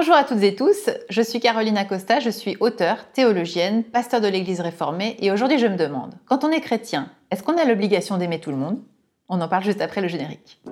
Bonjour à toutes et tous, je suis Caroline Acosta, je suis auteure, théologienne, pasteur de l'Église réformée et aujourd'hui je me demande, quand on est chrétien, est-ce qu'on a l'obligation d'aimer tout le monde? On en parle juste après le générique.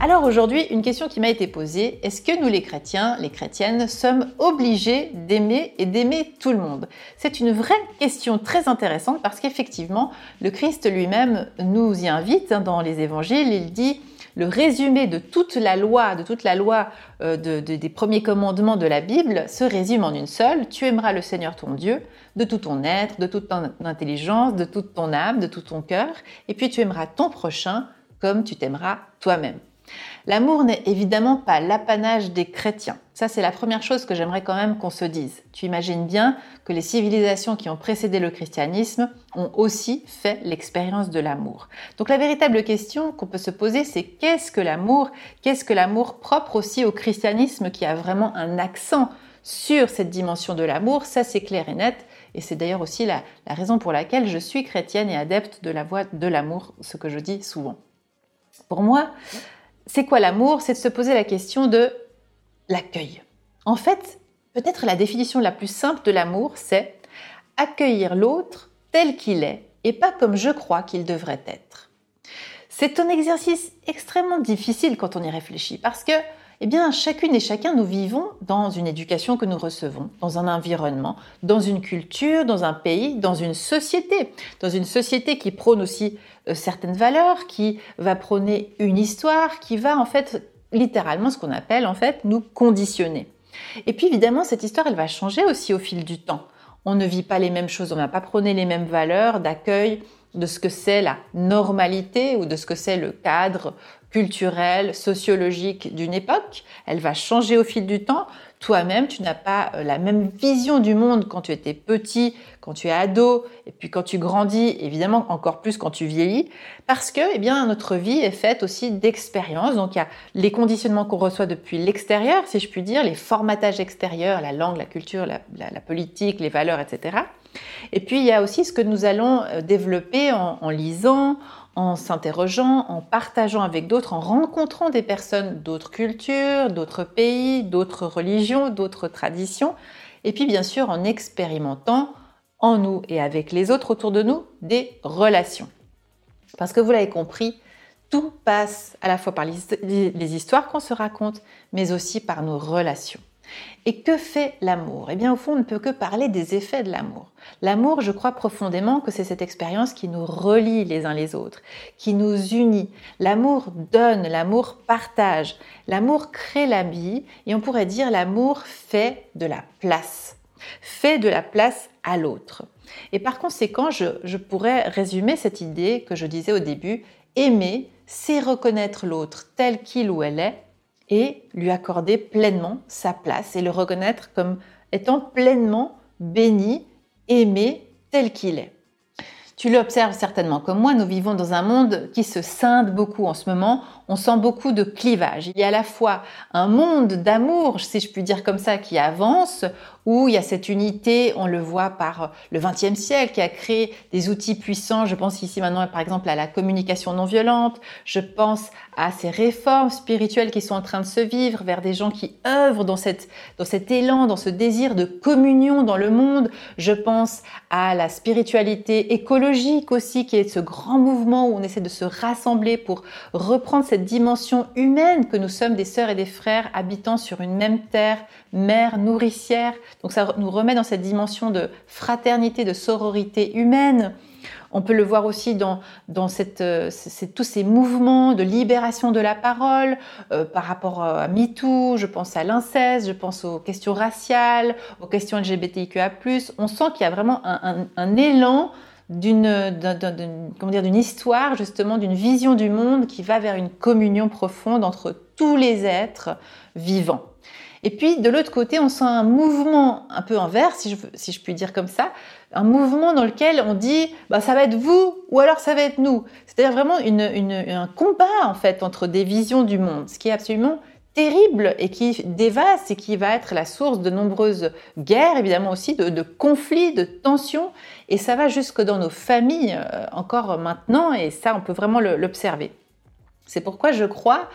Alors aujourd'hui, une question qui m'a été posée, est-ce que nous les chrétiens, les chrétiennes, sommes obligés d'aimer et d'aimer tout le monde? C'est une vraie question très intéressante parce qu'effectivement, le Christ lui-même nous y invite hein, dans les évangiles, il dit le résumé de toute la loi, de toute la loi euh, des premiers commandements de la Bible se résume en une seule. Tu aimeras le Seigneur ton Dieu de tout ton être, de toute ton intelligence, de toute ton âme, de tout ton cœur. Et puis tu aimeras ton prochain comme tu t'aimeras toi-même. L'amour n'est évidemment pas l'apanage des chrétiens. Ça, c'est la première chose que j'aimerais quand même qu'on se dise. Tu imagines bien que les civilisations qui ont précédé le christianisme ont aussi fait l'expérience de l'amour. Donc la véritable question qu'on peut se poser, c'est qu'est-ce que l'amour? Qu'est-ce que l'amour propre aussi au christianisme qui a vraiment un accent sur cette dimension de l'amour? Ça, c'est clair et net. Et c'est d'ailleurs aussi la, la raison pour laquelle je suis chrétienne et adepte de la voie de l'amour, ce que je dis souvent. Pour moi, c'est quoi l'amour? C'est de se poser la question de l'accueil. En fait, peut-être la définition la plus simple de l'amour, c'est accueillir l'autre tel qu'il est et pas comme je crois qu'il devrait être. C'est un exercice extrêmement difficile quand on y réfléchit parce que eh bien, chacune et chacun, nous vivons dans une éducation que nous recevons, dans un environnement, dans une culture, dans un pays, dans une société, dans une société qui prône aussi euh, certaines valeurs, qui va prôner une histoire, qui va en fait littéralement ce qu'on appelle en fait nous conditionner. Et puis évidemment, cette histoire, elle va changer aussi au fil du temps. On ne vit pas les mêmes choses, on n'a pas prôné les mêmes valeurs d'accueil, de ce que c'est la normalité ou de ce que c'est le cadre culturelle, sociologique d'une époque. Elle va changer au fil du temps. Toi-même, tu n'as pas euh, la même vision du monde quand tu étais petit, quand tu es ado, et puis quand tu grandis, évidemment encore plus quand tu vieillis, parce que, eh bien, notre vie est faite aussi d'expériences. Donc, il y a les conditionnements qu'on reçoit depuis l'extérieur, si je puis dire, les formatages extérieurs, la langue, la culture, la, politique, les valeurs, etc. Et puis, il y a aussi ce que nous allons euh, développer en lisant, en s'interrogeant, en partageant avec d'autres, en rencontrant des personnes d'autres cultures, d'autres pays, d'autres religions, d'autres traditions, et puis bien sûr en expérimentant en nous et avec les autres autour de nous des relations. Parce que vous l'avez compris, tout passe à la fois par les histoires qu'on se raconte, mais aussi par nos relations. Et que fait l'amour? Eh bien, au fond, on ne peut que parler des effets de l'amour. L'amour, je crois profondément que c'est cette expérience qui nous relie les uns les autres, qui nous unit. L'amour donne, l'amour partage, l'amour crée la vie, et on pourrait dire l'amour fait de la place, fait de la place à l'autre. Et par conséquent, je, pourrais résumer cette idée que je disais au début, aimer, c'est reconnaître l'autre tel qu'il ou elle est et lui accorder pleinement sa place et le reconnaître comme étant pleinement béni, aimé tel qu'il est. Tu l'observes certainement comme moi, nous vivons dans un monde qui se scinde beaucoup en ce moment. On sent beaucoup de clivage. Il y a à la fois un monde d'amour, si je puis dire comme ça, qui avance, où il y a cette unité, on le voit par le XXe siècle, qui a créé des outils puissants. Je pense ici maintenant, par exemple, à la communication non violente. Je pense à ces réformes spirituelles qui sont en train de se vivre vers des gens qui œuvrent dans, cette, dans cet élan, dans ce désir de communion dans le monde. Je pense à la spiritualité écologique aussi, qui est ce grand mouvement où on essaie de se rassembler pour reprendre cette dimension humaine que nous sommes des sœurs et des frères habitant sur une même terre, mère nourricière. Donc ça nous remet dans cette dimension de fraternité, de sororité humaine. On peut le voir aussi dans, euh, tous ces mouvements de libération de la parole euh, par rapport à MeToo, je pense à l'inceste, je pense aux questions raciales, aux questions LGBTIQA+. On sent qu'il y a vraiment un, élan d'une d'une histoire justement d'une vision du monde qui va vers une communion profonde entre tous les êtres vivants. Et puis de l'autre côté, on sent un mouvement un peu inverse, si je, puis dire comme ça, un mouvement dans lequel on dit bah, ça va être vous ou alors ça va être nous. C'est-à-dire vraiment un combat en fait entre des visions du monde, ce qui est absolument terrible et qui dévaste et qui va être la source de nombreuses guerres, évidemment aussi, de, conflits, de tensions. Et ça va jusque dans nos familles euh, encore maintenant, et ça, on peut vraiment l'observer. C'est pourquoi je crois,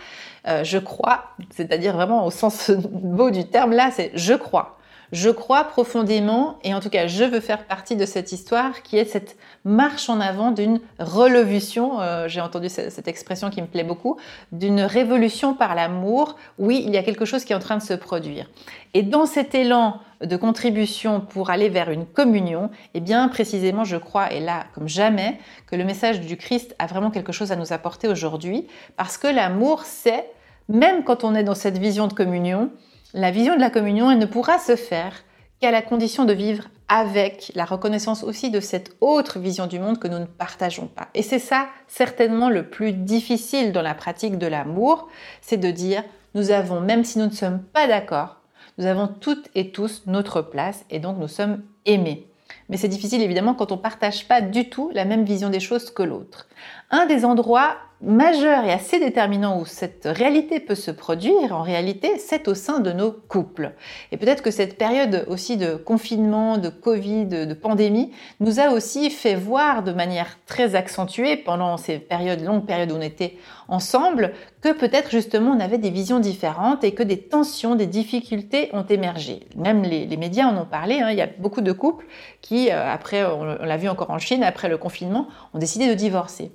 euh, je crois, c'est-à-dire vraiment au sens beau du terme, là, c'est je crois je crois profondément, et en tout cas je veux faire partie de cette histoire qui est cette marche en avant d'une relevution, euh, j'ai entendu cette, expression qui me plaît beaucoup, d'une révolution par l'amour. Oui, il y a quelque chose qui est en train de se produire. Et dans cet élan de contribution pour aller vers une communion, eh bien précisément je crois, et là comme jamais, que le message du Christ a vraiment quelque chose à nous apporter aujourd'hui, parce que l'amour c'est, même quand on est dans cette vision de communion, la vision de la communion, elle ne pourra se faire qu'à la condition de vivre avec la reconnaissance aussi de cette autre vision du monde que nous ne partageons pas. Et c'est ça certainement le plus difficile dans la pratique de l'amour, c'est de dire nous avons, même si nous ne sommes pas d'accord, nous avons toutes et tous notre place et donc nous sommes aimés. Mais c'est difficile évidemment quand on ne partage pas du tout la même vision des choses que l'autre. Un des endroits majeur et assez déterminant où cette réalité peut se produire, en réalité, c'est au sein de nos couples. Et peut-être que cette période aussi de confinement, de Covid, de pandémie, nous a aussi fait voir de manière très accentuée pendant ces périodes, longues périodes où on était ensemble, que peut-être justement on avait des visions différentes et que des tensions, des difficultés ont émergé. Même les, médias en ont parlé. Hein. Il y a beaucoup de couples qui, euh, après, on l'a vu encore en Chine, après le confinement, ont décidé de divorcer.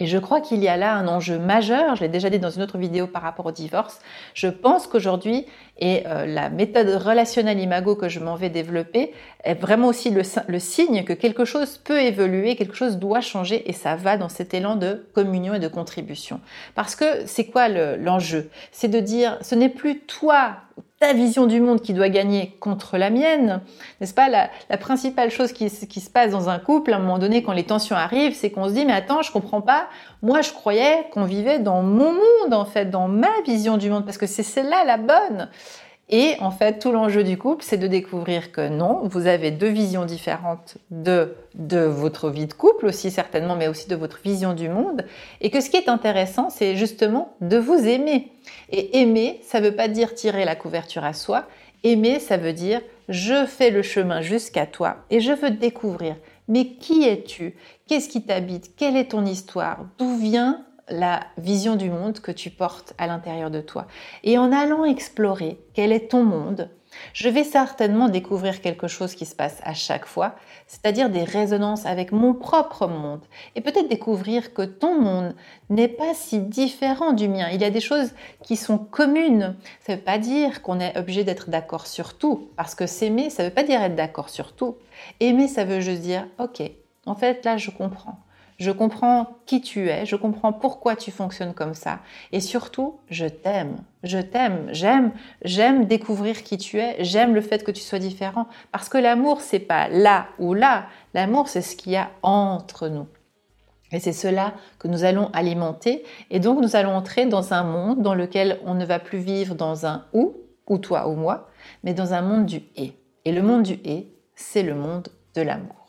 Et je crois qu'il y a là un enjeu majeur, je l'ai déjà dit dans une autre vidéo par rapport au divorce. Je pense qu'aujourd'hui, et euh, la méthode relationnelle imago que je m'en vais développer, est vraiment aussi le, signe que quelque chose peut évoluer, quelque chose doit changer, et ça va dans cet élan de communion et de contribution. Parce que c'est quoi l'enjeu? C'est de dire, ce n'est plus toi ta vision du monde qui doit gagner contre la mienne, n'est-ce pas la, principale chose qui, se passe dans un couple, à un moment donné, quand les tensions arrivent, c'est qu'on se dit, mais attends, je comprends pas, moi je croyais qu'on vivait dans mon monde, en fait, dans ma vision du monde, parce que c'est celle-là la bonne. Et en fait, tout l'enjeu du couple, c'est de découvrir que non, vous avez deux visions différentes de, de votre vie de couple aussi certainement, mais aussi de votre vision du monde. Et que ce qui est intéressant, c'est justement de vous aimer. Et aimer, ça ne veut pas dire tirer la couverture à soi. Aimer, ça veut dire je fais le chemin jusqu'à toi et je veux découvrir. Mais qui es-tu? Qu'est-ce qui t'habite? Quelle est ton histoire? D'où vient la vision du monde que tu portes à l'intérieur de toi. Et en allant explorer quel est ton monde, je vais certainement découvrir quelque chose qui se passe à chaque fois, c'est-à-dire des résonances avec mon propre monde. Et peut-être découvrir que ton monde n'est pas si différent du mien. Il y a des choses qui sont communes. Ça ne veut pas dire qu'on est obligé d'être d'accord sur tout, parce que s'aimer, ça ne veut pas dire être d'accord sur tout. Aimer, ça veut juste dire, ok, en fait là, je comprends je comprends qui tu es, je comprends pourquoi tu fonctionnes comme ça. Et surtout, je t'aime. Je t'aime. J'aime, j'aime découvrir qui tu es. J'aime le fait que tu sois différent. Parce que l'amour, c'est pas là ou là. L'amour, c'est ce qu'il y a entre nous. Et c'est cela que nous allons alimenter. Et donc, nous allons entrer dans un monde dans lequel on ne va plus vivre dans un ou, ou toi ou moi, mais dans un monde du et. Et le monde du et, c'est le monde de l'amour.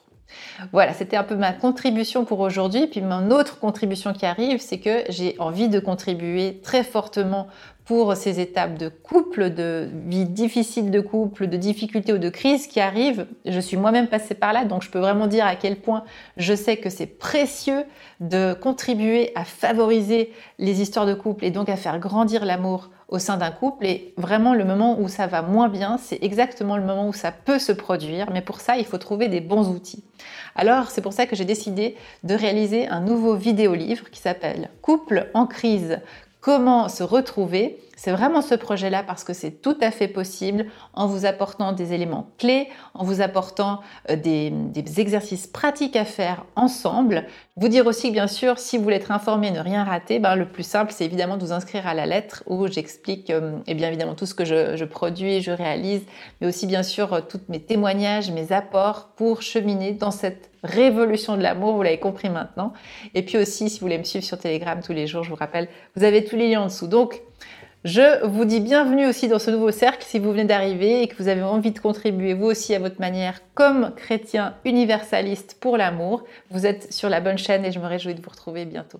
Voilà, c'était un peu ma contribution pour aujourd'hui. Puis mon autre contribution qui arrive, c'est que j'ai envie de contribuer très fortement pour ces étapes de couple, de vie difficile de couple, de difficultés ou de crise qui arrivent. Je suis moi-même passée par là, donc je peux vraiment dire à quel point je sais que c'est précieux de contribuer à favoriser les histoires de couple et donc à faire grandir l'amour au sein d'un couple. Et vraiment, le moment où ça va moins bien, c'est exactement le moment où ça peut se produire. Mais pour ça, il faut trouver des bons outils. Alors, c'est pour ça que j'ai décidé de réaliser un nouveau vidéo-livre qui s'appelle Couple en crise comment se retrouver. C'est vraiment ce projet-là parce que c'est tout à fait possible en vous apportant des éléments clés, en vous apportant euh, des, exercices pratiques à faire ensemble. Vous dire aussi bien sûr, si vous voulez être informé, ne rien rater, ben, le plus simple, c'est évidemment de vous inscrire à la lettre où j'explique euh, et bien évidemment tout ce que je, je, produis, je réalise, mais aussi bien sûr euh, tous mes témoignages, mes apports pour cheminer dans cette révolution de l'amour, vous l'avez compris maintenant. Et puis aussi, si vous voulez me suivre sur Telegram tous les jours, je vous rappelle, vous avez tous les liens en dessous. Donc, je vous dis bienvenue aussi dans ce nouveau cercle si vous venez d'arriver et que vous avez envie de contribuer vous aussi à votre manière comme chrétien universaliste pour l'amour. Vous êtes sur la bonne chaîne et je me réjouis de vous retrouver bientôt.